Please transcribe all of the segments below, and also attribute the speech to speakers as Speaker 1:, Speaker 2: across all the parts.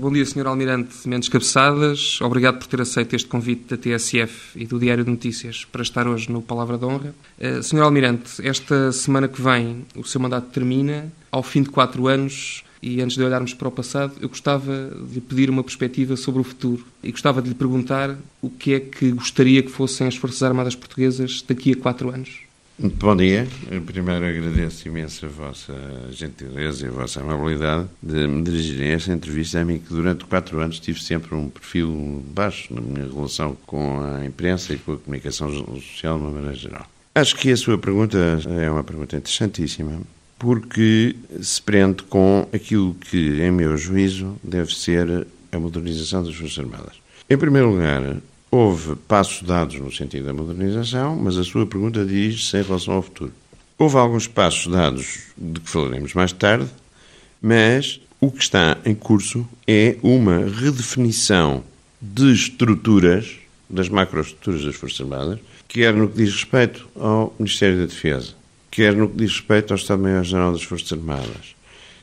Speaker 1: Bom dia, Sr. Almirante Mendes Cabeçadas. Obrigado por ter aceito este convite da TSF e do Diário de Notícias para estar hoje no Palavra de Honra. Uh, Sr. Almirante, esta semana que vem o seu mandato termina. Ao fim de quatro anos, e antes de olharmos para o passado, eu gostava de pedir uma perspectiva sobre o futuro e gostava de lhe perguntar o que é que gostaria que fossem as Forças Armadas Portuguesas daqui a quatro anos.
Speaker 2: Bom dia. Primeiro agradeço imenso a vossa gentileza e a vossa amabilidade de me dirigirem esta entrevista a mim, que durante quatro anos tive sempre um perfil baixo na minha relação com a imprensa e com a comunicação social de uma maneira geral. Acho que a sua pergunta é uma pergunta interessantíssima, porque se prende com aquilo que, em meu juízo, deve ser a modernização das Forças Armadas. Em primeiro lugar, houve passos dados no sentido da modernização, mas a sua pergunta diz-se em relação ao futuro. Houve alguns passos dados de que falaremos mais tarde, mas o que está em curso é uma redefinição de estruturas, das macroestruturas das Forças Armadas, quer no que diz respeito ao Ministério da Defesa, quer no que diz respeito ao Estado-Maior-General das Forças Armadas,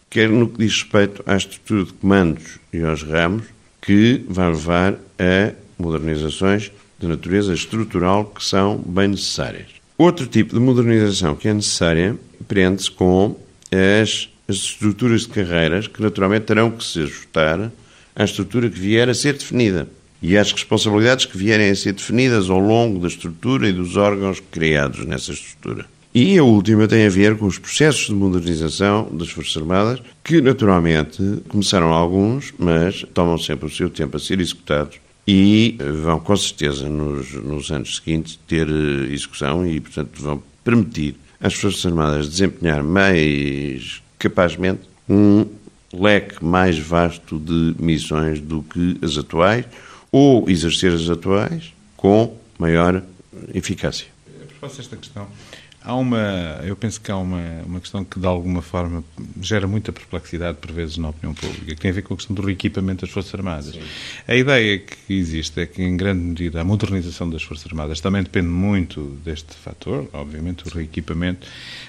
Speaker 2: quer no que diz respeito à estrutura de comandos e aos ramos, que vai levar a modernizações de natureza estrutural que são bem necessárias. Outro tipo de modernização que é necessária prende-se com as, as, estruturas de carreiras que naturalmente terão que se ajustar à estrutura que vier a ser definida e às responsabilidades que vierem a ser definidas ao longo da estrutura e dos órgãos criados nessa estrutura. E a última tem a ver com os processos de modernização das Forças Armadas, que naturalmente começaram alguns, mas tomam sempre o seu tempo a ser executados e vão com certeza nos, nos anos seguintes ter eh, execução e, portanto, vão permitir às Forças Armadas desempenhar mais capazmente um leque mais vasto de missões do que as atuais ou exercer as atuais com maior eficácia.
Speaker 3: A propósito desta questão, Há uma, eu penso que há uma, uma questão que de alguma forma gera muita perplexidade por vezes na opinião pública, que tem a ver com a questão do reequipamento das Forças Armadas. Sim. A ideia que existe é que, em grande medida, a modernização das Forças Armadas também depende muito deste fator, obviamente o reequipamento,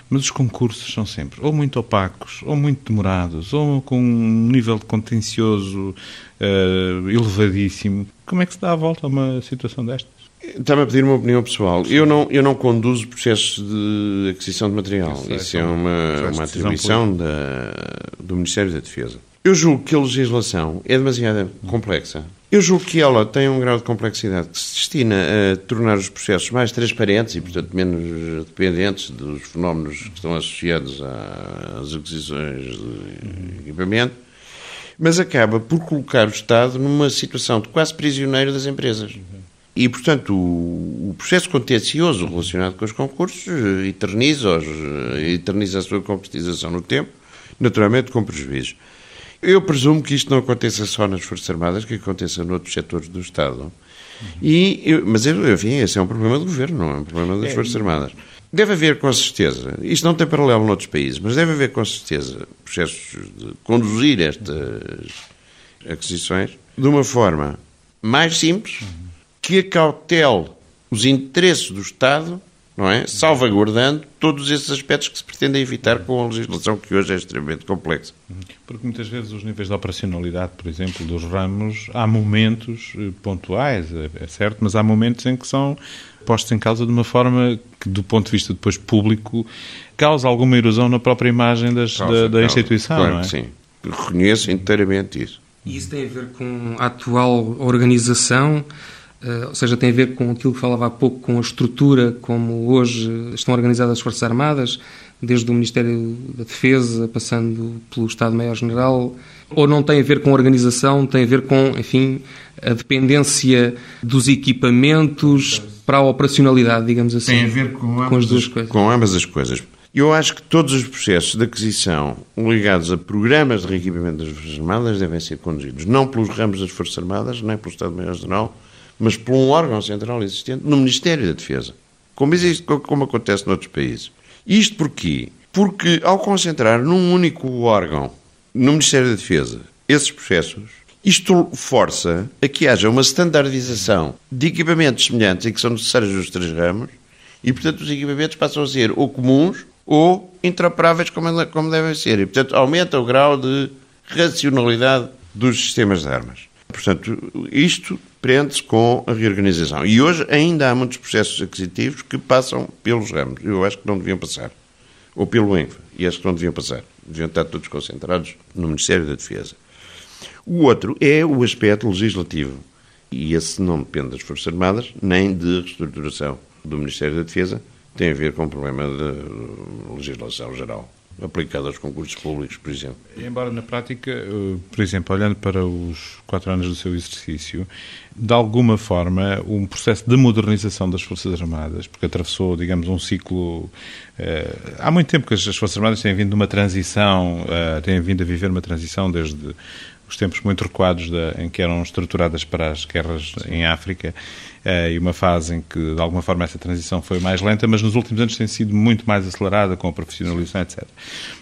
Speaker 3: mas os concursos são sempre ou muito opacos, ou muito demorados, ou com um nível de contencioso uh, elevadíssimo. Como é que se dá a volta a uma situação desta?
Speaker 2: Está-me a pedir uma opinião pessoal. Eu não, eu não conduzo processos de aquisição de material. Isso é uma, uma atribuição da, do Ministério da Defesa. Eu julgo que a legislação é demasiado complexa. Eu julgo que ela tem um grau de complexidade que se destina a tornar os processos mais transparentes e, portanto, menos dependentes dos fenómenos que estão associados às aquisições de equipamento, mas acaba por colocar o Estado numa situação de quase prisioneiro das empresas. E, portanto, o, o processo contencioso relacionado com os concursos eh, eterniza, eh, eterniza a sua concretização no tempo, naturalmente com prejuízo. Eu presumo que isto não aconteça só nas Forças Armadas, que aconteça noutros setores do Estado. E, mas, enfim, esse é um problema do Governo, não é um problema das é, Forças Armadas. Deve haver, com certeza, isto não tem paralelo noutros países, mas deve haver, com certeza, processos de conduzir estas aquisições de uma forma mais simples, que acautele os interesses do Estado, não é? Salvaguardando todos esses aspectos que se pretendem evitar com a legislação que hoje é extremamente complexa.
Speaker 3: Porque muitas vezes os níveis de operacionalidade, por exemplo, dos ramos, há momentos eh, pontuais, é, é certo, mas há momentos em que são postos em causa de uma forma que, do ponto de vista depois público, causa alguma erosão na própria imagem das, causa, da, da, instituição,
Speaker 2: claro
Speaker 3: não é?
Speaker 2: sim. Reconheço inteiramente isso.
Speaker 1: E isso tem a ver com a atual organização ou seja, tem a ver com aquilo que falava há pouco, com a estrutura como hoje estão organizadas as Forças Armadas, desde o Ministério da Defesa, passando pelo Estado-Maior-General, ou não tem a ver com a organização, tem a ver com, enfim, a dependência dos equipamentos para a operacionalidade, digamos assim.
Speaker 2: Tem a ver com, com as duas coisas. Com ambas as coisas. Eu acho que todos os processos de aquisição ligados a programas de reequipamento das Forças Armadas devem ser conduzidos não pelos ramos das Forças Armadas, nem pelo Estado-Maior-General, mas por um órgão central existente no Ministério da Defesa, como, existe, como acontece noutros países. Isto porquê? Porque ao concentrar num único órgão, no Ministério da Defesa, esses processos, isto força a que haja uma standardização de equipamentos semelhantes e que são necessários nos três ramos, e portanto os equipamentos passam a ser ou comuns ou interoperáveis como, como devem ser. E portanto aumenta o grau de racionalidade dos sistemas de armas. Portanto, isto prende-se com a reorganização. E hoje ainda há muitos processos aquisitivos que passam pelos ramos. Eu acho que não deviam passar. Ou pelo ENFA. E acho que não deviam passar. Deviam estar todos concentrados no Ministério da Defesa. O outro é o aspecto legislativo. E esse não depende das Forças Armadas, nem de reestruturação do Ministério da Defesa. Tem a ver com o problema de legislação geral aplicado aos concursos públicos, por exemplo.
Speaker 3: Embora na prática, eh, por exemplo, olhando para os quatro anos do seu exercício, de alguma forma, um processo de modernização das Forças Armadas, porque atravessou, digamos, um ciclo. Eh, há muito tempo que as Forças Armadas têm vindo uma transição, eh, têm vindo a viver uma transição desde os tempos muito recuados de, em que eram estruturadas para as guerras em África e uma fase em que, de alguma forma, essa transição foi mais lenta, mas nos últimos anos tem sido muito mais acelerada com a profissionalização, etc.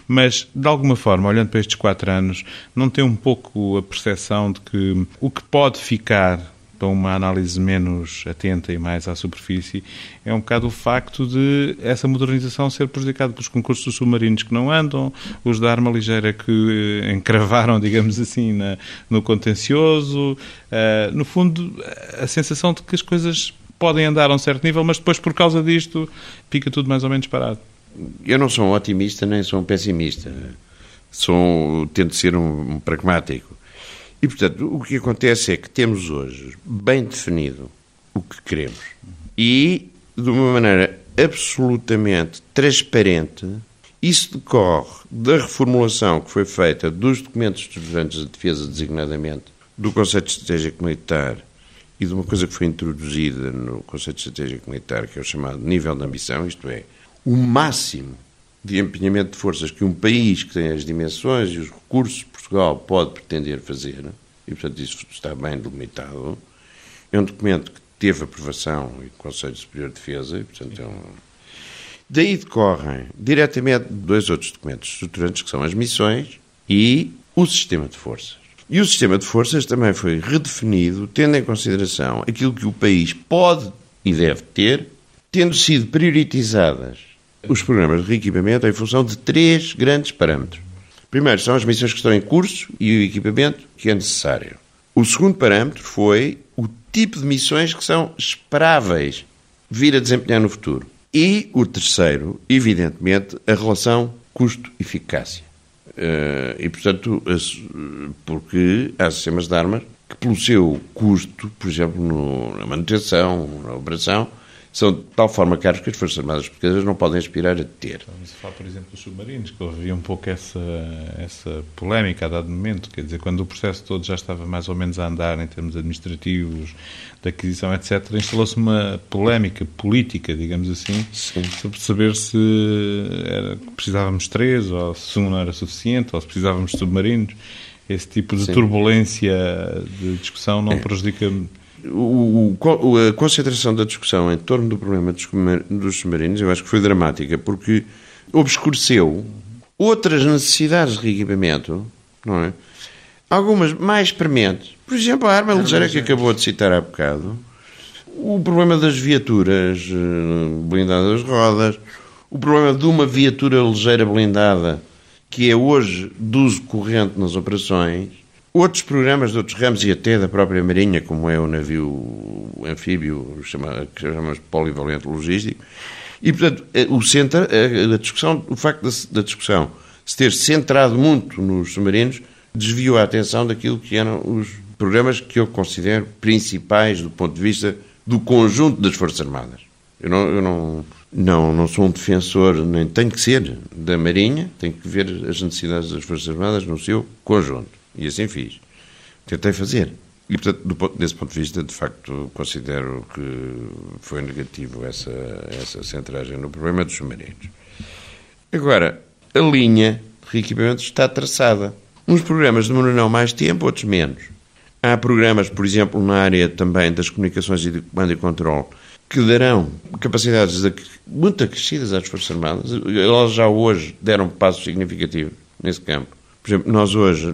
Speaker 3: Mas, de alguma forma, olhando para estes quatro anos, não tem um pouco a percepção de que o que pode ficar para uma análise menos atenta e mais à superfície, é um bocado o facto de essa modernização ser prejudicada pelos concursos submarinos que não andam, os da arma ligeira que eh, encravaram, digamos assim, na, no contencioso. Uh, no fundo, a sensação de que as coisas podem andar a um certo nível, mas depois, por causa disto, fica tudo mais ou menos parado.
Speaker 2: Eu não sou um otimista nem sou um pessimista. Sou, tento ser um, um pragmático. E, portanto, o que acontece é que temos hoje bem definido o que queremos. E, de uma maneira absolutamente transparente, isso decorre da reformulação que foi feita dos documentos estruturantes de defesa, designadamente do Conceito Estratégico Militar e de uma coisa que foi introduzida no Conceito Estratégico Militar, que é o chamado nível de ambição, isto é, o máximo de empenhamento de forças que um país que tem as dimensões e os recursos Portugal pode pretender fazer, e portanto isso está bem delimitado, é um documento que teve aprovação do Conselho Superior de Defesa, e portanto é um... Daí decorrem diretamente dois outros documentos estruturantes, que são as missões e o sistema de forças. E o sistema de forças também foi redefinido, tendo em consideração aquilo que o país pode e deve ter, tendo sido prioritizadas os programas de reequipamento em função de três grandes parâmetros. Primeiro, são as missões que estão em curso e o equipamento que é necessário. O segundo parâmetro foi o tipo de missões que são esperáveis vir a desempenhar no futuro. E o terceiro, evidentemente, a relação custo-eficácia. Uh, e, portanto, porque há sistemas de armas que, pelo seu custo, por exemplo, na manutenção, na operação, são de tal forma caros que as Forças Armadas Portuguesas não podem aspirar a ter.
Speaker 3: Estamos a falar, por exemplo, dos submarinos, que houve um pouco essa, essa polémica a dado momento, quer dizer, quando o processo todo já estava mais ou menos a andar em termos administrativos, de aquisição, etc., instalou-se uma polémica política, digamos assim, Sim. sobre saber se era, precisávamos três, ou se um não era suficiente, ou se precisávamos de submarinos. Esse tipo de Sim. turbulência de discussão não é. prejudica
Speaker 2: o, o, a concentração da discussão em torno do problema dos, submarinos eu acho que foi dramática porque obscureceu outras necessidades de reequipamento, não é? Algumas mais prementes. Por exemplo, a arma ligeira que acabou de citar há bocado, o problema das viaturas eh, blindadas rodas, o problema de uma viatura ligeira blindada que é hoje de uso corrente nas operações, Outros programas de outros ramos e até da própria Marinha, como é o navio anfíbio, chama, que chamamos polivalente logístico, e, portanto, eh, o centro, eh, a discussão, o facto da, discussão se ter centrado muito nos submarinos desviou a atenção daquilo que eram os programas que eu considero principais do ponto de vista do conjunto das Forças Armadas. Eu não, eu não, não, não sou um defensor, nem tenho que ser, da Marinha, tenho que ver as necessidades das Forças Armadas no seu conjunto. E assim fiz. Tentei fazer. E, portanto, do, desse ponto de vista, de facto, considero que foi negativo essa, essa centragem no problema dos submarinos. Agora, a linha de reequipamento está traçada. Uns programas demorarão mais tempo, outros menos. Há programas, por exemplo, na área também das comunicações e de comando e controle, que darão capacidades muito acrescidas às Forças Armadas. Elas já hoje deram passos significativos nesse campo. Por exemplo, nós hoje,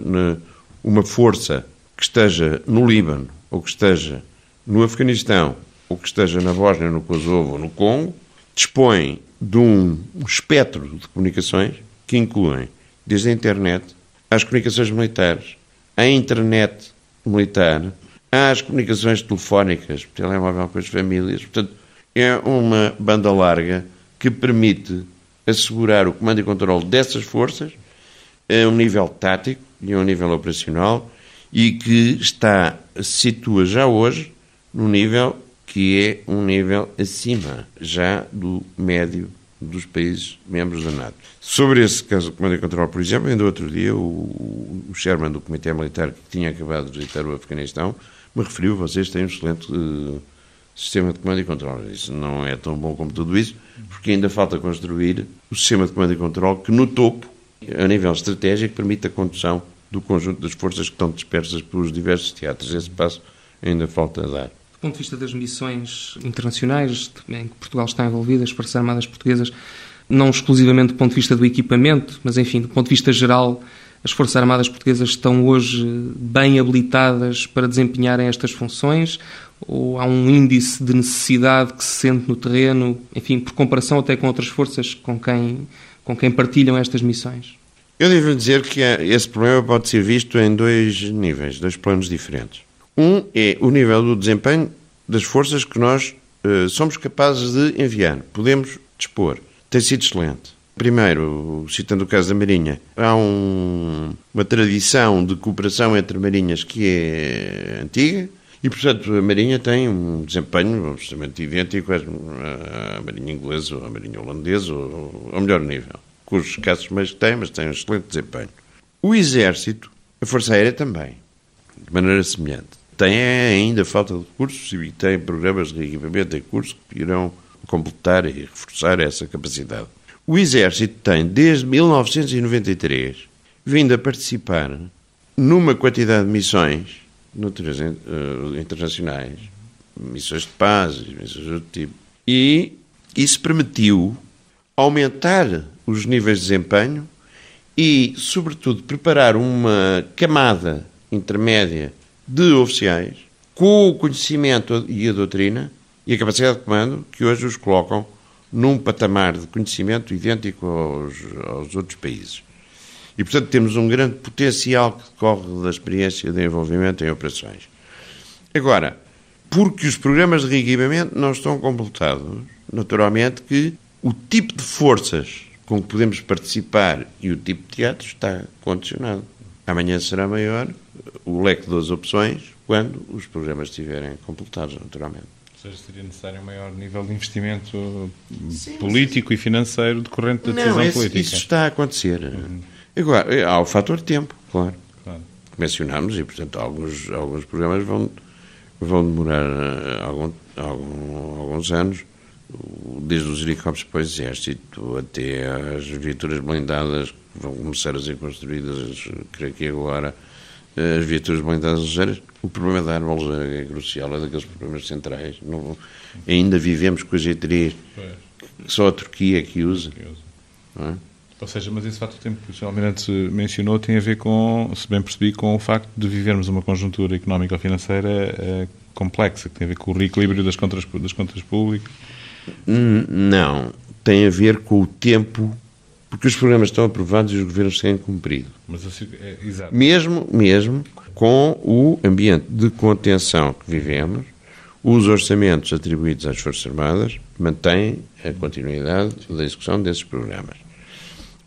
Speaker 2: uma força que esteja no Líbano, ou que esteja no Afeganistão, ou que esteja na Bósnia, no Kosovo ou no Congo, dispõe de um espectro de comunicações que incluem desde a internet às comunicações militares, à internet militar, às comunicações telefónicas, telemóvel com as famílias. Portanto, é uma banda larga que permite assegurar o comando e controle dessas forças a um nível tático e a um nível operacional e que está, se situa já hoje no nível que é um nível acima já do médio dos países membros da NATO. Sobre esse caso do Comando e Controle, por exemplo, ainda outro dia o, o chairman do Comitê Militar que tinha acabado de visitar o Afeganistão me referiu, vocês têm um excelente uh, sistema de comando e controle. Isso não é tão bom como tudo isso, porque ainda falta construir o sistema de comando e controle que no topo, a nível estratégico, permite a condução do conjunto das forças que estão dispersas pelos diversos teatros. Esse passo ainda falta dar.
Speaker 1: Do ponto de vista das missões internacionais em que Portugal está envolvido, as Forças Armadas Portuguesas, não exclusivamente do ponto de vista do equipamento, mas enfim, do ponto de vista geral, as Forças Armadas Portuguesas estão hoje bem habilitadas para desempenharem estas funções? Ou há um índice de necessidade que se sente no terreno, enfim, por comparação até com outras forças com quem, com quem partilham estas missões?
Speaker 2: Eu devo dizer que esse problema pode ser visto em dois níveis, dois planos diferentes. Um é o nível do desempenho das forças que nós uh, somos capazes de enviar, podemos dispor. Tem sido excelente. Primeiro, citando o caso da Marinha, há um, uma tradição de cooperação entre marinhas que é antiga e, portanto, a Marinha tem um desempenho absolutamente idêntico à Marinha inglesa ou à Marinha holandesa, ou, ao melhor nível com os escassos meios que tem, mas tem um excelente desempenho. O Exército, a Força Aérea também, de maneira semelhante. Tem ainda falta de recursos e tem programas de reequipamento em curso que irão completar e reforçar essa capacidade. O Exército tem, desde 1993, vindo a participar numa quantidade de missões uh, internacionais, missões de paz, missões de outro tipo, e isso permitiu aumentar os níveis de desempenho e, sobretudo, preparar uma camada intermédia de oficiais com o conhecimento e a doutrina e a capacidade de comando que hoje os colocam num patamar de conhecimento idêntico aos, aos outros países. E, portanto, temos um grande potencial que decorre da experiência de envolvimento em operações. Agora, porque os programas de reequipamento não estão completados, naturalmente que o tipo de forças com que podemos participar e o tipo de teatro está condicionado. Amanhã será maior o leque das opções quando os programas estiverem completados, naturalmente.
Speaker 3: Ou seja, seria necessário um maior nível de investimento Sim, político e financeiro decorrente da decisão
Speaker 2: não, esse,
Speaker 3: política.
Speaker 2: Isso está a acontecer. Uhum. Agora, há o fator tempo, claro. claro. Mencionámos e, portanto, alguns, alguns programas vão, vão demorar eh, algum, algum, alguns anos desde os helicópteros para o Exército até as viaturas blindadas que vão começar a ser construídas, creio que agora, as viaturas blindadas ligeiras. O problema da arma ligeira é crucial, é daqueles problemas centrais. Não, ainda vivemos com a G3, que só a Turquia que usa. É?
Speaker 3: Ou seja, mas esse fato tempo que o Sr. Almirante mencionou tem a ver com, se bem percebi, com o facto de vivermos uma conjuntura económica ou financeira é, complexa, que tem a ver com o reequilíbrio das contas, das contas públicas
Speaker 2: não. Tem a ver com o tempo, porque os programas estão aprovados e os governos têm cumprido.
Speaker 3: Mas assim, é, exato.
Speaker 2: Mesmo, mesmo com o ambiente de contenção que vivemos, os orçamentos atribuídos às Forças Armadas mantêm a continuidade da execução desses programas.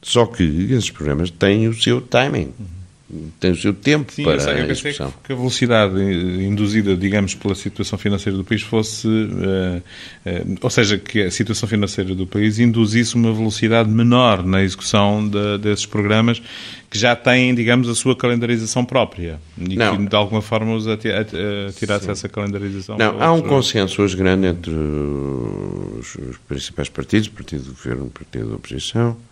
Speaker 2: Só que esses programas têm o seu timing. Tem o seu tempo Sim, para
Speaker 3: sei,
Speaker 2: a execução.
Speaker 3: que a velocidade induzida, digamos, pela situação financeira do país fosse, uh, uh, ou seja, que a situação financeira do país induzisse uma velocidade menor na execução de, desses programas que já têm, digamos, a sua calendarização própria e Não. que de alguma forma os atirasse essa calendarização.
Speaker 2: Não, há um consenso hoje grande entre os, os principais partidos, Partido do Governo e Partido da Oposição, eh,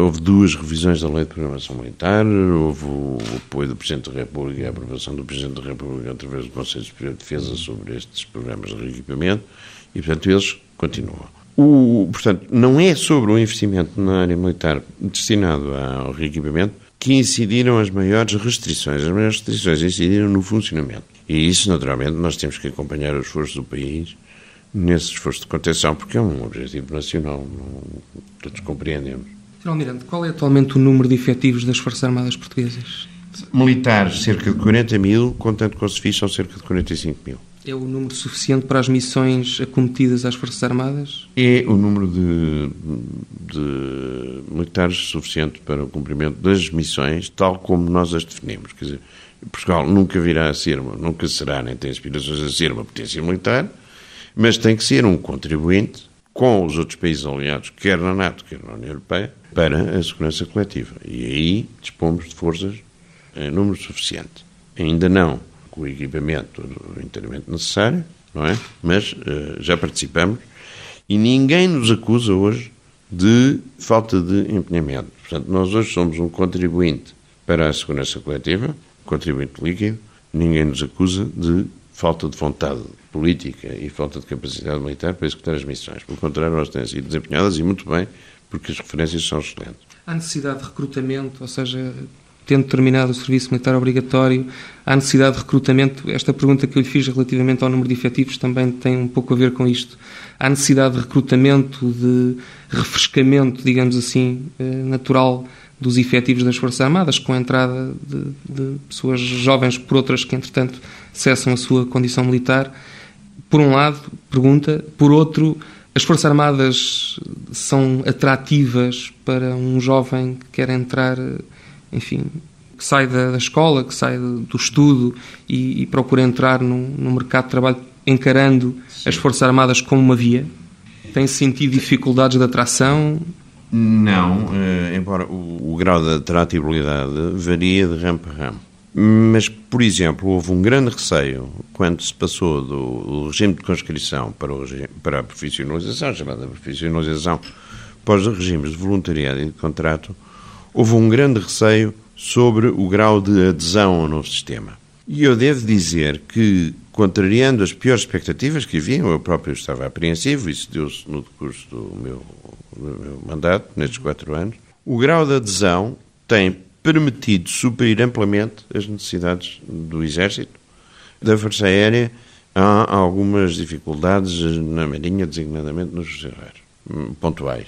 Speaker 2: houve duas revisões da Lei de Programação Militar, houve o apoio do Presidente da República e a aprovação do Presidente da República através do Conselho Superior de Defesa sobre estes programas de reequipamento e, portanto, eles continuam. O, portanto, não é sobre o investimento na área militar destinado ao reequipamento que incidiram as maiores restrições. As maiores restrições incidiram no funcionamento. E isso, naturalmente, nós temos que acompanhar os esforços do país nesse esforço de contenção, porque é um objetivo nacional, todos compreendemos.
Speaker 1: Sr. Almirante, qual é atualmente o número de efetivos das Forças Armadas Portuguesas?
Speaker 2: Militares, cerca de 40 mil, contando com civis, são cerca de 45 mil.
Speaker 1: É o número suficiente para as missões acometidas às Forças Armadas?
Speaker 2: É o número de, de militares suficiente para o cumprimento das missões, tal como nós as definimos. Quer dizer, Portugal nunca virá a ser, nunca será, nem tem aspirações a ser uma potência militar, mas tem que ser um contribuinte com os outros países aliados, quer na NATO, quer na União Europeia, para a segurança coletiva. E aí dispomos de forças em número suficiente. Ainda não com o equipamento inteiramente necessário, não é? Mas uh, já participamos e ninguém nos acusa hoje de falta de empenhamento. Portanto, nós hoje somos um contribuinte para a segurança coletiva, contribuinte líquido, ninguém nos acusa de falta de vontade política e falta de capacidade militar para executar as missões. Pelo contrário, elas têm sido desempenhadas e muito bem, porque as referências são excelentes.
Speaker 1: Há necessidade de recrutamento, ou seja, tendo terminado o serviço militar obrigatório, há necessidade de recrutamento? Esta pergunta que eu lhe fiz relativamente ao número de efetivos também tem um pouco a ver com isto. Há necessidade de recrutamento, de refrescamento, digamos assim, eh, natural dos efetivos das Forças Armadas, com a entrada de, de pessoas jovens por outras que, entretanto, cessam a sua condição militar. Por um lado, pergunta. Por outro, as Forças Armadas são atrativas para um jovem que quer entrar, enfim, que sai da, da escola, que sai do estudo e, e procura entrar no, no, mercado de trabalho encarando Sim. as Forças Armadas como uma via? Tem sentido dificuldades de atração?
Speaker 2: Não, eh, embora o, o, grau de atratividade varia de ramo para ramo. Mas, por exemplo, houve um grande receio quando se passou do, regime de conscrição para, o para a profissionalização, chamada profissionalização, pós regimes de voluntariado e de contrato, houve um grande receio sobre o grau de adesão ao novo sistema. E eu devo dizer que, contrariando as piores expectativas que haviam, eu próprio estava apreensivo, isso deu-se no decurso do meu, do meu mandato, nestes quatro anos, o grau de adesão tem permitido suprir amplamente as necessidades do Exército, da Força Aérea. Há algumas dificuldades na Marinha, designadamente nos fuzileiros, hum, pontuais.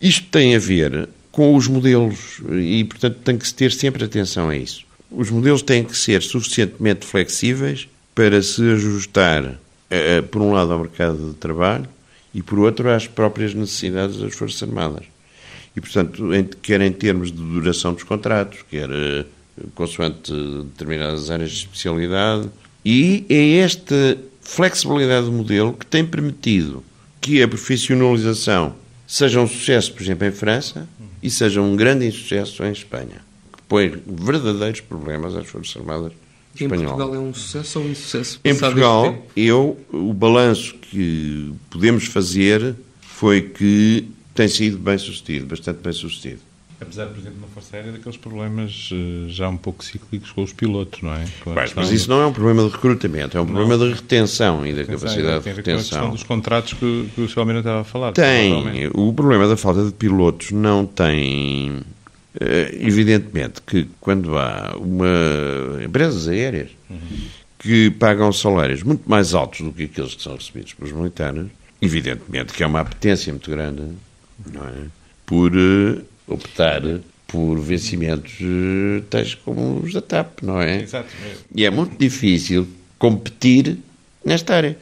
Speaker 2: Isto tem a ver com os modelos e, portanto, tem que se ter sempre atenção a isso. Os modelos têm que ser suficientemente flexíveis para se ajustar, eh, por um lado, ao mercado de trabalho e, por outro, às próprias necessidades das Forças Armadas. E, portanto, quer em termos de duração dos contratos, quer uh, consoante determinadas áreas de especialidade. E é esta flexibilidade do modelo que tem permitido que a profissionalização seja um sucesso, por exemplo, em França e seja um grande insucesso em Espanha, que põe verdadeiros problemas às Forças Armadas espanholas.
Speaker 1: Em Portugal é um sucesso ou um insucesso?
Speaker 2: Em Portugal, eu, o balanço que podemos fazer foi que tem sido bem sucedido, bastante bem sucedido.
Speaker 3: Apesar, por exemplo, na Força Aérea, daqueles problemas uh, já um pouco cíclicos com os pilotos, não é?
Speaker 2: Mas, mas isso não é um problema de recrutamento, é um não. problema de retenção e da capacidade de retenção. Tem a
Speaker 3: dos contratos que, que o Sr. Almeida estava a falar.
Speaker 2: Tem. O problema da falta de pilotos não tem. Uh, evidentemente que quando há uma empresas aéreas uhum. que pagam salários muito mais altos do que aqueles que são recebidos pelos militares, evidentemente que há uma apetência muito grande é? por uh, optar por vencimentos uh, tais como os da TAP, não é?
Speaker 3: Exato.
Speaker 2: E é muito difícil competir nesta área.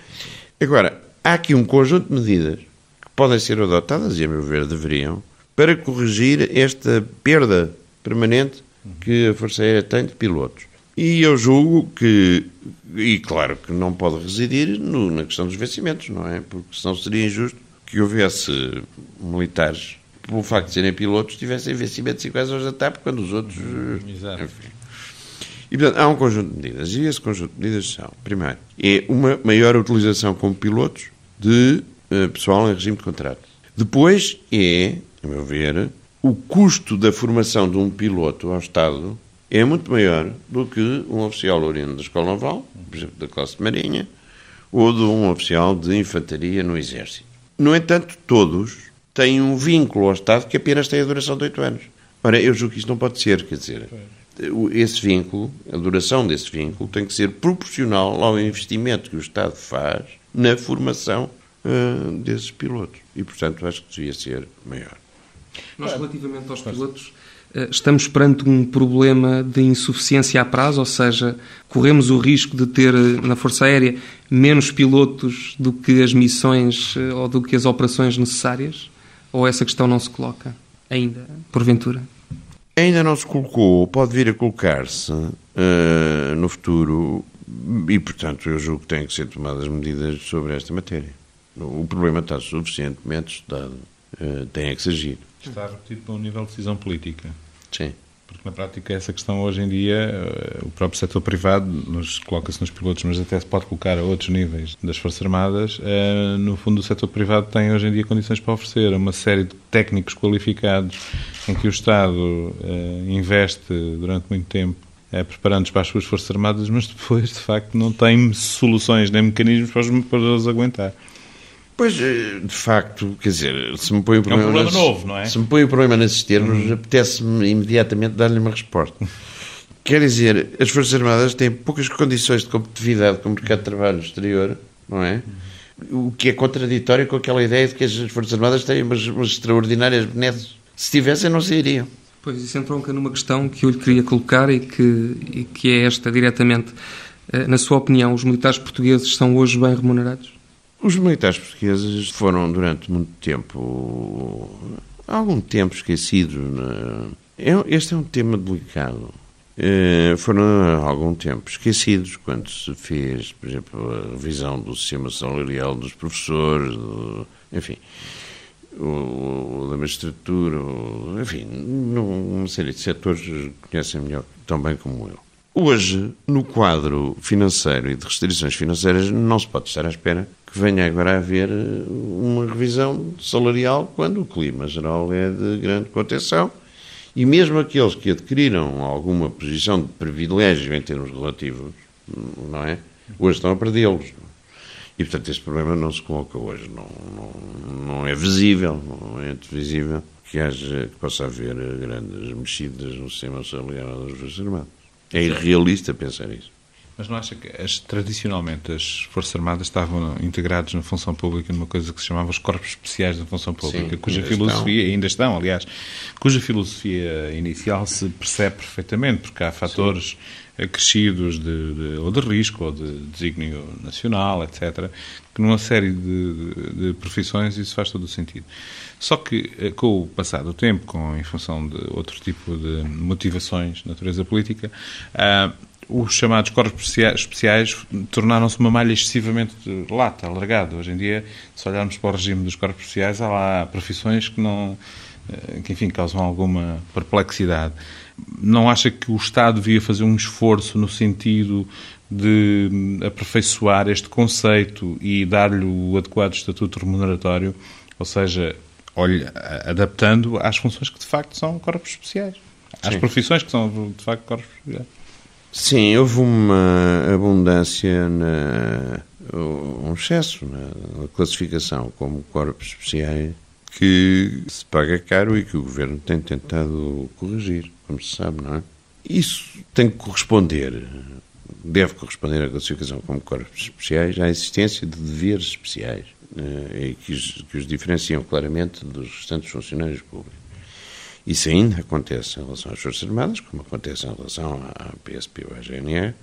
Speaker 2: Agora, há aqui um conjunto de medidas que podem ser adotadas, e a meu ver deveriam, para corrigir esta perda permanente que a Força Aérea tem de pilotos. E eu julgo que, e claro que não pode residir no, na questão dos vencimentos, não é? Porque senão seria injusto que houvesse militares, pelo facto de serem pilotos, tivessem vencimentos iguais aos da TAP, quando os outros.
Speaker 3: Exato.
Speaker 2: Enfim. E, portanto, há um conjunto de medidas. E esse conjunto de medidas são, primeiro, é uma maior utilização como pilotos de uh, pessoal em regime de contrato. Depois é, a meu ver, o custo da formação de um piloto ao Estado é muito maior do que um oficial oriundo da Escola Naval, por exemplo, da classe de Marinha, ou de um oficial de infantaria no Exército. No entanto, todos têm um vínculo ao Estado que apenas tem a duração de oito anos. Ora, eu julgo que isto não pode ser, quer dizer, esse vínculo, a duração desse vínculo, tem que ser proporcional ao investimento que o Estado faz na formação uh, desses pilotos. E, portanto, acho que devia ser maior.
Speaker 1: Nós, relativamente aos pilotos, estamos perante um problema de insuficiência a prazo, ou seja, corremos o risco de ter na Força Aérea menos pilotos do que as missões ou do que as operações necessárias? Ou essa questão não se coloca ainda, porventura?
Speaker 2: Ainda não se colocou, pode vir a colocar-se uh, no futuro e, portanto, eu julgo que têm que ser tomadas medidas sobre esta matéria. O problema está suficientemente estudado, uh, tem que se agir.
Speaker 3: Está repetido para um nível de decisão política.
Speaker 2: Sim.
Speaker 3: Porque na prática essa questão hoje em dia, eh, o próprio setor privado nos coloca-se nos pilotos, mas até se pode colocar a outros níveis das Forças Armadas. Eh, no fundo, o setor privado tem hoje em dia condições para oferecer uma série de técnicos qualificados em que o Estado eh, investe durante muito tempo preparando-os para as suas Forças Armadas, mas depois, de facto, não tem soluções nem mecanismos para os, para os aguentar.
Speaker 2: Pois, eh, de facto, quer dizer, se me põe o
Speaker 3: problema, é um problema
Speaker 2: nesses,
Speaker 3: novo, não é?
Speaker 2: Se me põe o problema nesses termos, uhum. apetece-me imediatamente dar-lhe uma resposta. Quer dizer, as Forças Armadas têm poucas condições de competitividade com o mercado de trabalho exterior, não é? O que é contraditório com aquela ideia de que as Forças Armadas têm umas, umas extraordinárias benesses. Se tivessem, não sairiam.
Speaker 1: Pois, isso entronca numa questão que eu lhe queria colocar e que, e que é esta diretamente. Eh, na sua opinião, os militares portugueses são hoje bem remunerados?
Speaker 2: Os militares portugueses foram durante muito tempo, algum tempo esquecidos. É? Este é um tema delicado. Eh, foram há algum tempo esquecidos quando se fez, por exemplo, a revisão do sistema salarial dos professores, do, enfim, o, da magistratura, enfim, uma série de setores que conhecem melhor, tão bem como eu. Hoje, no quadro financeiro e de restrições financeiras, não se pode estar à espera que venha agora a haver eh, uma revisão salarial quando o clima geral é de grande contenção. E mesmo aqueles que adquiriram alguma posição de privilégio em termos relativos, não é? Hoje estão a perdê-los. E, portanto, este problema não se coloca hoje. Não, não, não é visível, não é visível que, haja, que possa haver grandes mexidas no sistema salarial das Forças Armadas. É irrealista pensar isso.
Speaker 3: Mas não acha que as, tradicionalmente as Forças Armadas estavam integradas na função pública numa coisa que se chamava os Corpos Especiais da Função Pública, Sim, cuja filosofia, estão. ainda estão, aliás, cuja filosofia inicial se percebe perfeitamente, porque há fatores Sim. acrescidos de, de, ou de risco, ou de desígnio nacional, etc., que numa série de, de, profissões isso faz todo o sentido. Só que, eh, com o passar do tempo, com, em função de outro tipo de motivações de natureza política, uh, os chamados corpos especiais tornaram-se uma malha excessivamente lata, alargada. Hoje em dia, se olharmos para o regime dos corpos especiais, há lá profissões que não, eh, que enfim, causam alguma perplexidade. Não acha que o Estado devia fazer um esforço no sentido de aperfeiçoar este conceito e dar-lhe o adequado estatuto remuneratório, ou seja, olha, adaptando às funções que de facto são corpos especiais, às Sim. profissões que são de facto corpos especiais.
Speaker 2: Sim, houve uma abundância, na, um excesso na classificação como corpos especiais que se paga caro e que o Governo tem tentado corrigir, como se sabe, não é? Isso tem que corresponder, deve corresponder à classificação como corpos especiais à existência de deveres especiais eh, e que os, que os diferenciam claramente dos restantes funcionários públicos. Isso ainda acontece em relação às Forças Armadas, como acontece em relação à PSP ou à GNR,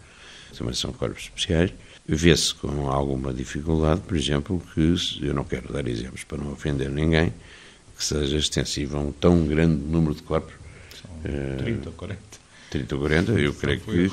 Speaker 2: também são corpos especiais. Vê-se com alguma dificuldade, por exemplo, que, eu não quero dar exemplos para não ofender ninguém, que seja extensivo a um tão grande número de corpos.
Speaker 3: São 30 ou 40.
Speaker 2: 30 ou 40, eu creio que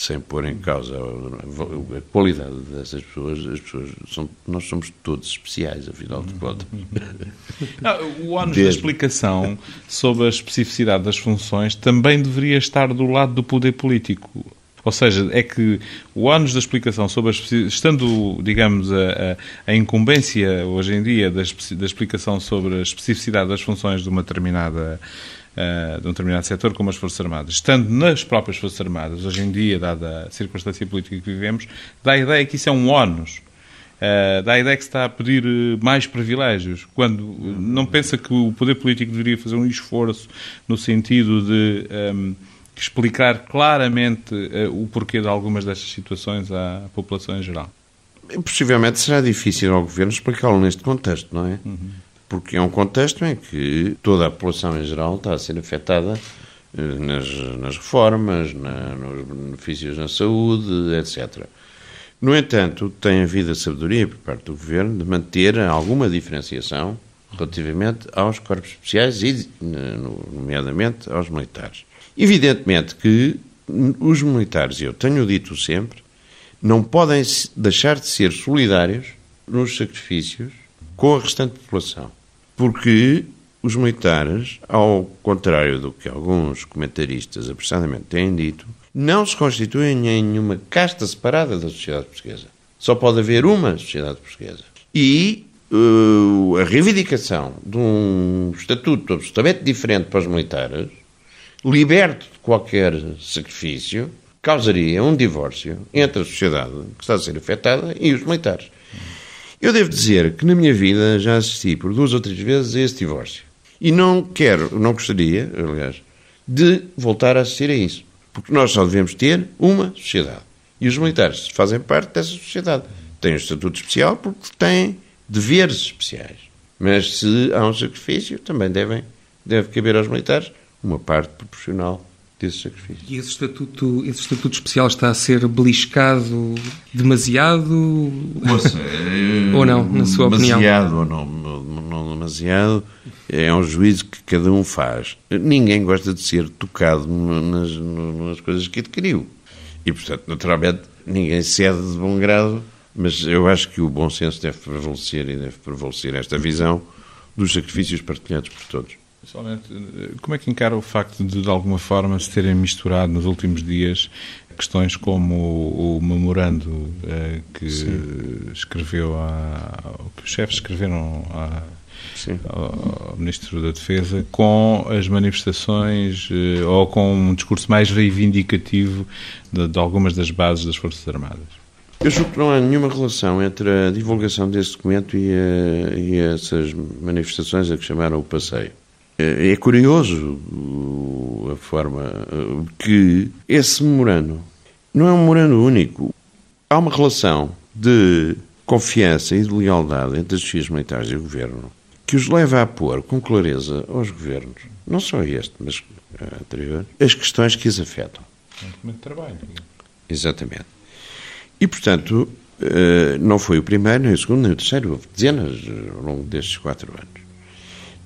Speaker 2: sem pôr em causa a qualidade dessas pessoas, as pessoas são, nós somos todos especiais, afinal de contas.
Speaker 3: o ónus Desde... da explicação sobre a especificidade das funções também deveria estar do lado do poder político. Ou seja, é que o ónus da explicação sobre a estando, digamos, a, a, incumbência hoje em dia da, da explicação sobre a especificidade das funções de uma determinada de um determinado setor, como as Forças Armadas. Estando nas próprias Forças Armadas, hoje em dia, dada a circunstância política que vivemos, dá a ideia que isso é um ónus. Uh, dá a ideia que se está a pedir eh, mais privilégios, quando não pensa que o poder político deveria fazer um esforço no sentido de um, ehm, explicar claramente uh, o porquê de algumas destas situações à população em geral.
Speaker 2: Possivelmente será difícil ao Governo explicá-lo neste contexto, não é? Uhum porque é um contexto em que toda a população em geral está a ser afetada nas, nas reformas, na, nos benefícios na saúde, etc. No entanto, tem havido a sabedoria por parte do Governo de manter alguma diferenciação relativamente aos corpos especiais e, nomeadamente, aos militares. Evidentemente que os militares, eu tenho dito sempre, não podem deixar de ser solidários nos sacrifícios com a restante população. Porque os militares, ao contrário do que alguns comentaristas apressadamente têm dito, não se constituem em nenhuma casta separada da sociedade portuguesa. Só pode haver uma sociedade portuguesa. E uh, a reivindicação de um estatuto absolutamente diferente para os militares, liberto de qualquer sacrifício, causaria um divórcio entre a sociedade que está a ser afetada e os militares. Eu devo dizer que na minha vida já assisti por duas ou três vezes a esse divórcio. E não quero, não gostaria, aliás, de voltar a assistir a isso. Porque nós só devemos ter uma sociedade. E os militares fazem parte dessa sociedade. Têm um estatuto especial porque têm deveres especiais. Mas se há um sacrifício, também devem, deve caber aos militares uma parte proporcional desse sacrifício.
Speaker 1: E esse estatuto, esse estatuto especial está a ser beliscado demasiado?
Speaker 2: Moça,
Speaker 1: ou não, na sua opinião?
Speaker 2: Demasiado ou não, não demasiado, é um juízo que cada um faz. Ninguém gosta de ser tocado nas, nas coisas que adquiriu. E, portanto, naturalmente, ninguém cede de bom grado, mas eu acho que o bom senso deve prevalecer e deve prevalecer esta visão dos sacrifícios partilhados por todos.
Speaker 3: Pessoalmente, como é que encara o facto de, de alguma forma, se terem misturado nos últimos dias questões como o, o memorando eh, que Sim. escreveu, a, que os chefes escreveram a, ao, ao Ministro da Defesa com as manifestações eh, ou com um discurso mais reivindicativo de, de algumas das bases das Forças Armadas?
Speaker 2: Eu julgo que não há nenhuma relação entre a divulgação desse documento e, a, e essas manifestações a que chamaram o passeio. É curioso a forma que esse memorando não é um memorando único. Há uma relação de confiança e de lealdade entre as chefias militares e o governo que os leva a pôr com clareza aos governos, não só este, mas anterior, as questões que os afetam.
Speaker 3: É um documento de trabalho.
Speaker 2: Exatamente. E, portanto, eh, não foi o primeiro, nem o segundo, nem o terceiro, houve dezenas ao longo destes quatro anos.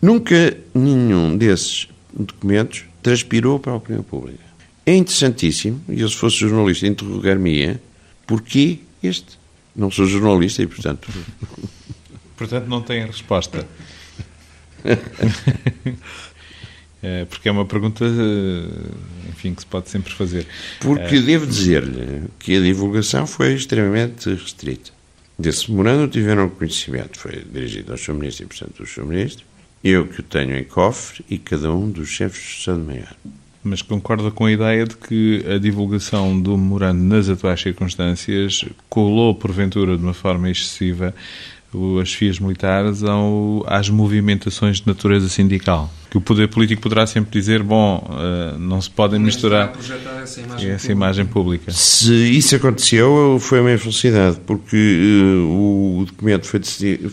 Speaker 2: Nunca nenhum desses documentos transpirou para a opinião pública. É interessantíssimo, e eu se fosse jornalista interrogar-me-ia, porquê este? Não sou jornalista e, portanto...
Speaker 3: Portanto, não tem resposta. é, porque é uma pergunta, enfim, que se pode sempre fazer.
Speaker 2: Porque é... devo dizer-lhe que a divulgação foi extremamente restrita. Desse memorando tiveram conhecimento, foi dirigido ao Sr. Ministro e, portanto, ao Sr. Ministro, eu que o tenho em cofre e cada um dos chefes de Estado-Maior.
Speaker 3: Mas concorda com a ideia de que a divulgação do memorando nas atuais circunstâncias colou, porventura, de uma forma excessiva, as FIAs militares ao, às movimentações de natureza sindical? Que o poder político poderá sempre dizer, bom, uh, não se podem misturar
Speaker 1: essa, imagem,
Speaker 3: essa imagem, pública.
Speaker 2: Se isso aconteceu, foi uma infelicidade, porque uh, o documento foi decidido,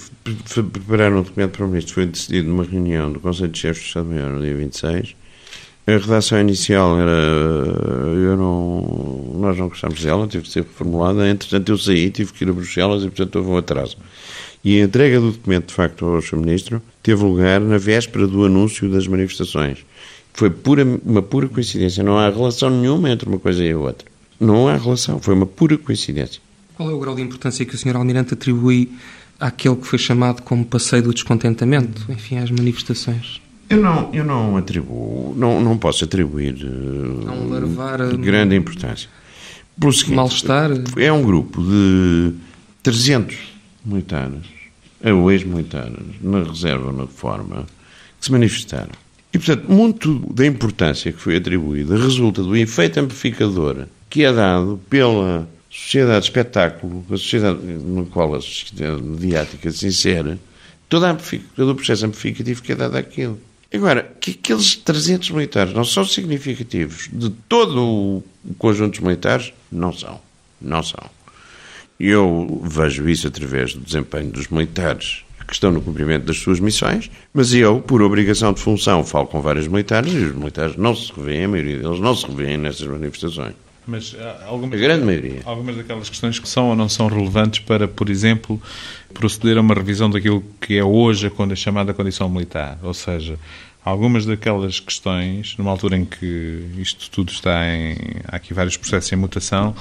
Speaker 2: preparar um documento para o Ministro foi decidido numa reunião do Conselho de Chefes de Estado-Maior no dia 26, a redação inicial era. Eu não, nós não gostámos dela, teve que ser reformulada. Entretanto, eu saí, tive que ir a Bruxelas e, portanto, houve um atraso. E a entrega do documento, de facto, ao Sr. Ministro teve lugar na véspera do anúncio das manifestações. Foi pura, uma pura coincidência. Não há relação nenhuma entre uma coisa e a outra. Não há relação. Foi uma pura coincidência.
Speaker 1: Qual é o grau de importância que o Sr. Almirante atribui àquele que foi chamado como passeio do descontentamento, enfim, às manifestações?
Speaker 2: Eu não, eu não atribuo, não, não posso atribuir
Speaker 1: não larvar,
Speaker 2: grande importância.
Speaker 1: Mal-estar?
Speaker 2: É um grupo de 300 militares, ou ex-militares, na reserva, na reforma, que se manifestaram. E, portanto, muito da importância que foi atribuída resulta do efeito amplificador que é dado pela sociedade de espetáculo, a sociedade na qual a sociedade mediática se insere, todo, todo o processo amplificativo que é dado àquilo. Agora, que aqueles 300 militares não são significativos de todo o conjunto dos militares, não são. Não são. Eu vejo isso através do desempenho dos militares que estão no cumprimento das suas missões, mas eu, por obrigação de função, falo com vários militares e os militares não se revêem, a maioria deles não se revêem nessas manifestações.
Speaker 3: Mas algumas,
Speaker 2: a grande maioria.
Speaker 3: Algumas daquelas questões que são ou não são relevantes para, por exemplo, proceder a uma revisão daquilo que é hoje a chamada condição militar. Ou seja, algumas daquelas questões, numa altura em que isto tudo está em. há aqui vários processos em mutação,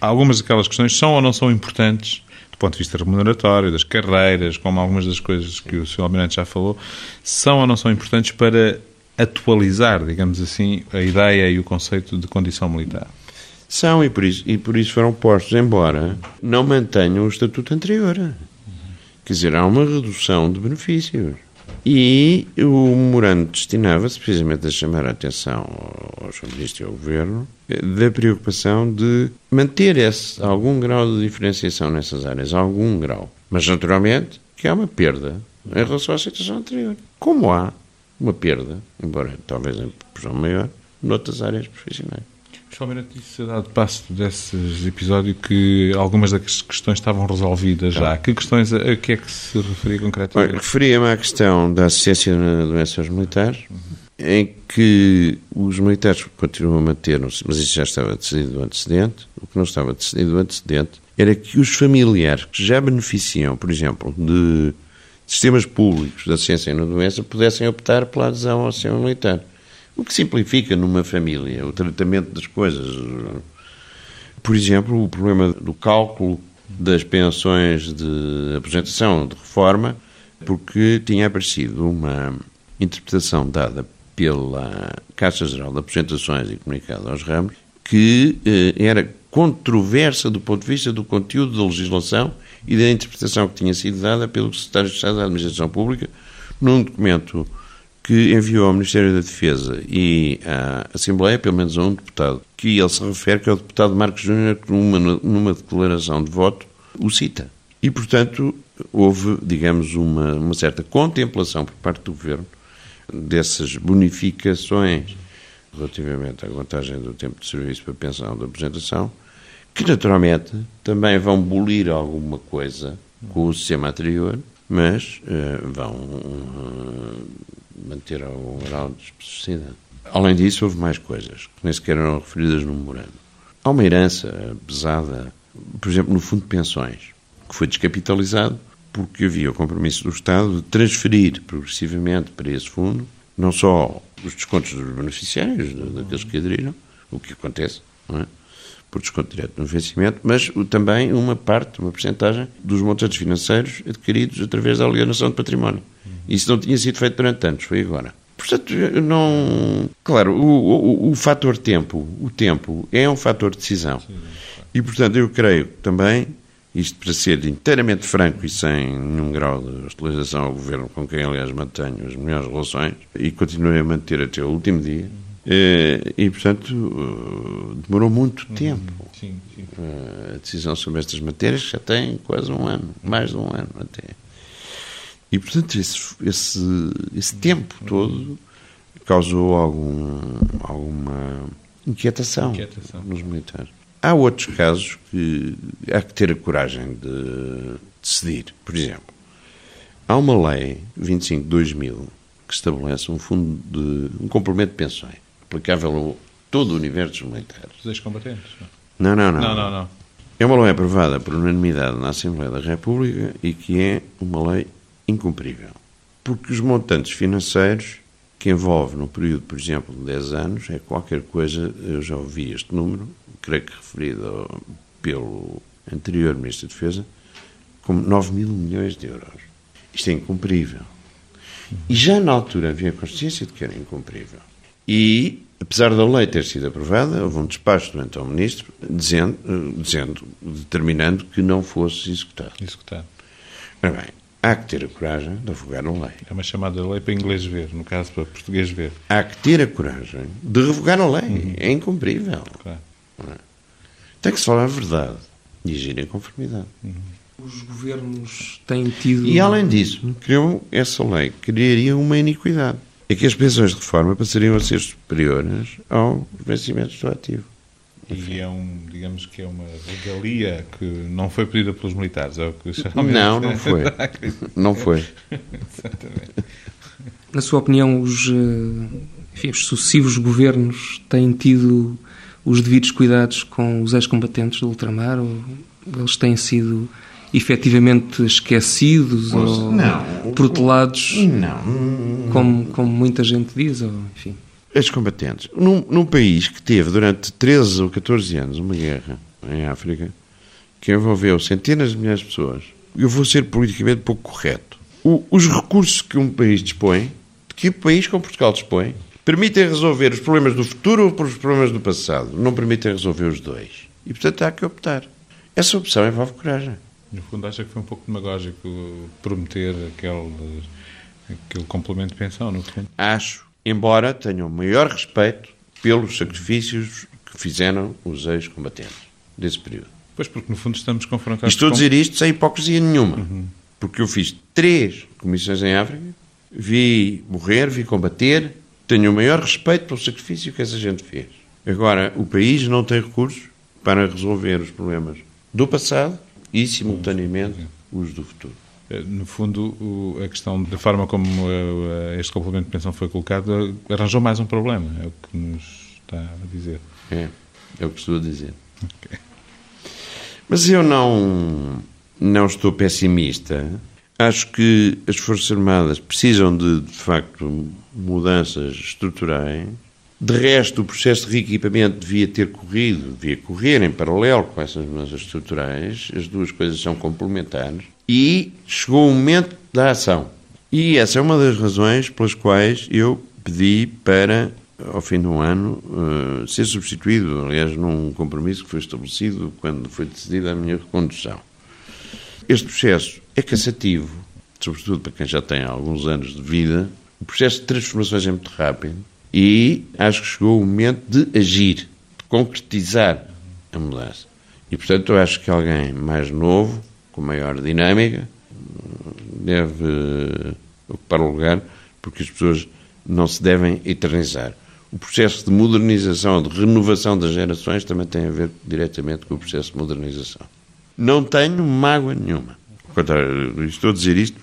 Speaker 3: algumas daquelas questões são ou não são importantes do ponto de vista remuneratório, das carreiras, como algumas das coisas que o Sr. Almirante já falou, são ou não são importantes para atualizar, digamos assim, a ideia e o conceito de condição militar?
Speaker 2: São, e por isso, e por isso foram postos, embora não mantenham o estatuto anterior. Quer dizer, há uma redução de benefícios. E o memorando destinava-se precisamente a chamar a atenção ao jornalista e ao governo da preocupação de manter esse, algum grau de diferenciação nessas áreas, algum grau. Mas, naturalmente, que há uma perda em relação à situação anterior. Como há uma perda, embora talvez em proporção maior, noutras áreas profissionais.
Speaker 3: Somente disse, dado passo desses episódios, que algumas das questões estavam resolvidas já. Que questões, a que é que se referia concretamente?
Speaker 2: Referia-me à questão da assistência na doença aos militares, uhum. em que os militares continuam a manter, mas isso já estava decidido do antecedente, o que não estava decidido do antecedente era que os familiares que já beneficiam, por exemplo, de sistemas públicos de assistência na doença, pudessem optar pela adesão ao sistema militar. O que simplifica numa família o tratamento das coisas. Por exemplo, o problema do cálculo das pensões de apresentação de reforma, porque tinha aparecido uma interpretação dada pela Caixa Geral de Apresentações e Comunicado aos Ramos que eh, era controversa do ponto de vista do conteúdo da legislação e da interpretação que tinha sido dada pelo Secretário de Estado da Administração Pública num documento que enviou ao Ministério da Defesa e à Assembleia, pelo menos a um deputado, que ele se refere, que é o deputado Marcos Júnior, que numa, numa declaração de voto o cita. E, portanto, houve, digamos, uma, uma certa contemplação por parte do Governo dessas bonificações relativamente à vantagem do tempo de serviço para pensão da apresentação, que naturalmente também vão bolir alguma coisa com o sistema anterior, mas uh, vão uh, manter algum grau de especificidade. Além disso, houve mais coisas que nem sequer eram referidas no memorando. Há uma herança pesada, por exemplo, no fundo de pensões, que foi descapitalizado porque havia o compromisso do Estado de transferir progressivamente para esse fundo não só os descontos dos beneficiários, daqueles que aderiram, o que acontece, não é? por desconto direto no vencimento, mas também uma parte, uma porcentagem dos montantes financeiros adquiridos através da alienação de património. Isso não tinha sido feito durante anos, foi agora. Portanto, não. Claro, o, o, o fator tempo, o tempo, é um fator de decisão. E, portanto, eu creio também, isto para ser inteiramente franco e sem nenhum grau de hostilização ao governo, com quem, aliás, mantenho as melhores relações, e continuei a manter até o último dia, eh, e, portanto, eh, demorou muito uhum. tempo. Sim, sim. Eh, a decisão sobre estas matérias já tem quase um ano, mais de um ano até. E, portanto, esse, esse, esse tempo todo causou algum, alguma inquietação, inquietação, nos militares. Há outros casos que há que ter a coragem de decidir. Por exemplo, há uma lei 25 de 2000 que estabelece um fundo de um complemento de pensões aplicável a todo o universo dos militares.
Speaker 3: Dos ex-combatentes?
Speaker 2: Não, não, não.
Speaker 3: Não, não, não.
Speaker 2: É uma lei aprovada por unanimidade na Assembleia da República e que é uma lei incumprível. Porque os montantes financeiros que envolve no período, por exemplo, de 10 anos, é qualquer coisa, eu já ouvi este número, creio que referido pelo anterior Ministro da Defesa, como 9 mil milhões de euros. Isto é incumprível. E já na altura havia consciência de que era incumprível. E, apesar da lei ter sido aprovada, houve um despacho do então Ministro dizendo, dizendo determinando que não fosse executado.
Speaker 3: Executado.
Speaker 2: Ora bem, há que ter a coragem de revogar a lei.
Speaker 3: É uma chamada lei para inglês ver, no caso para português ver.
Speaker 2: Há que ter a coragem de revogar a lei. Uhum. É incumprível. Claro. É? Tem que se falar a verdade e agir em conformidade. Uhum.
Speaker 1: Os governos têm tido.
Speaker 2: E além disso, criou essa lei criaria uma iniquidade. É que as pensões de reforma passariam a ser superiores aos vencimentos do ativo.
Speaker 3: E é um, digamos que é uma regalia que não foi pedida pelos militares, é o que
Speaker 2: Não, não foi. não foi.
Speaker 1: Exatamente. Na sua opinião, os, eh, enfim, os sucessivos governos têm tido os devidos cuidados com os ex-combatentes do ultramar ou eles têm sido efetivamente esquecidos ou não, protelados não. Como, como muita gente diz ou, enfim
Speaker 2: ex-combatentes. Num, num, país que teve durante 13 ou 14 anos uma guerra em África, que envolveu centenas de milhares de pessoas, eu vou ser politicamente pouco correto. O, os recursos que um país dispõe, que um país como Portugal dispõe, permitem resolver os problemas do futuro ou os problemas do passado. Não permitem resolver os dois. E, portanto, há que optar. Essa opção envolve coragem.
Speaker 3: No fundo, acha que foi um pouco demagógico prometer aquele, aquele complemento de pensão, no fundo?
Speaker 2: Acho embora tenham o maior respeito pelos sacrifícios que fizeram os ex-combatentes desse período.
Speaker 3: Pois, porque no fundo estamos confrontados
Speaker 2: Estou a dizer isto sem hipocrisia nenhuma, uhum. porque eu fiz três comissões em África, vi morrer, vi combater, tenho o maior respeito pelo sacrifício que essa gente fez. Agora, o país não tem recursos para resolver os problemas do passado e, simultaneamente, os do futuro.
Speaker 3: Eh, no fundo, a questão da forma como eh, este complemento de pensão foi colocado arranjou mais um problema, é o que nos está a dizer.
Speaker 2: É, é o que estou a dizer. Okay. Mas eu não, não estou pessimista. Acho que as Forças Armadas precisam de, de facto, mudanças estruturais. De resto, o processo de reequipamento devia ter corrido, devia correr em paralelo com essas mudanças estruturais. As duas coisas são complementares e chegou o momento da ação. E essa é uma das razões pelas quais eu pedi para, ao fim do ano, uh, ser substituído, aliás, num compromisso que foi estabelecido quando foi decidida a minha recondução. Este processo é cansativo, sobretudo para quem já tem alguns anos de vida. O processo de transformações é muito rápido e acho que chegou o momento de agir, de concretizar a mudança. E, portanto, eu acho que alguém mais novo, com maior dinâmica, deve ocupar o lugar, porque as pessoas não se devem eternizar. O processo de modernização, de renovação das gerações também tem a ver diretamente com o processo de modernização. Não tenho mágoa nenhuma. Estou a dizer isto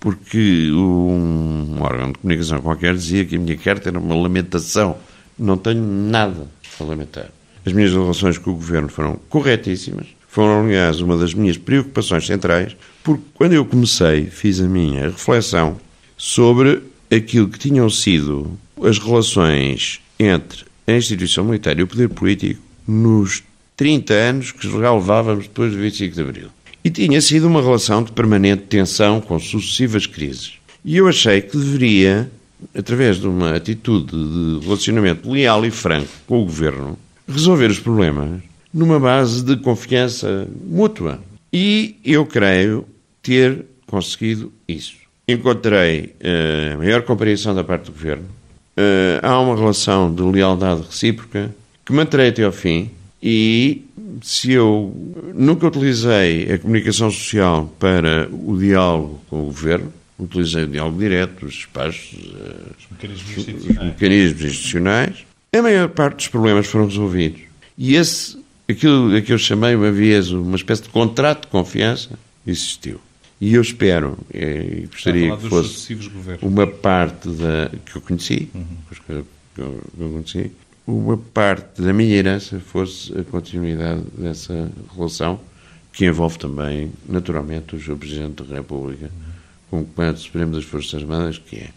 Speaker 2: porque um órgão de comunicação qualquer dizia que a minha carta era uma lamentação. Não tenho nada a lamentar. As minhas relações com o governo foram corretíssimas foram, aliás, uma das minhas preocupações centrais, porque quando eu comecei, fiz a minha reflexão sobre aquilo que tinham sido as relações entre a instituição militar e o poder político nos 30 anos que já levávamos depois do 25 de Abril. E tinha sido uma relação de permanente tensão com sucessivas crises. E eu achei que deveria, através de uma atitude de relacionamento leal e franco com o governo, resolver os problemas numa base de confiança mútua. E eu creio ter conseguido isso. Encontrei uh, maior compreensão da parte do governo. Uh, há uma relação de lealdade recíproca que manterei até ao fim. E se eu nunca utilizei a comunicação social para o diálogo com o governo, utilizei o diálogo direto, os espaços, uh, os, mecanismos os mecanismos institucionais, a maior parte dos problemas foram resolvidos. E esse aquilo a que eu chamei uma vez uma espécie de contrato de confiança existiu. E eu espero, e gostaria que fosse uma parte da, que eu conheci, uhum. que eu, que eu conheci, uma parte da minha herança fosse a continuidade dessa relação, que envolve também, naturalmente, o Sr. Presidente da República, uhum. com o Comando Supremo das Forças Armadas, que é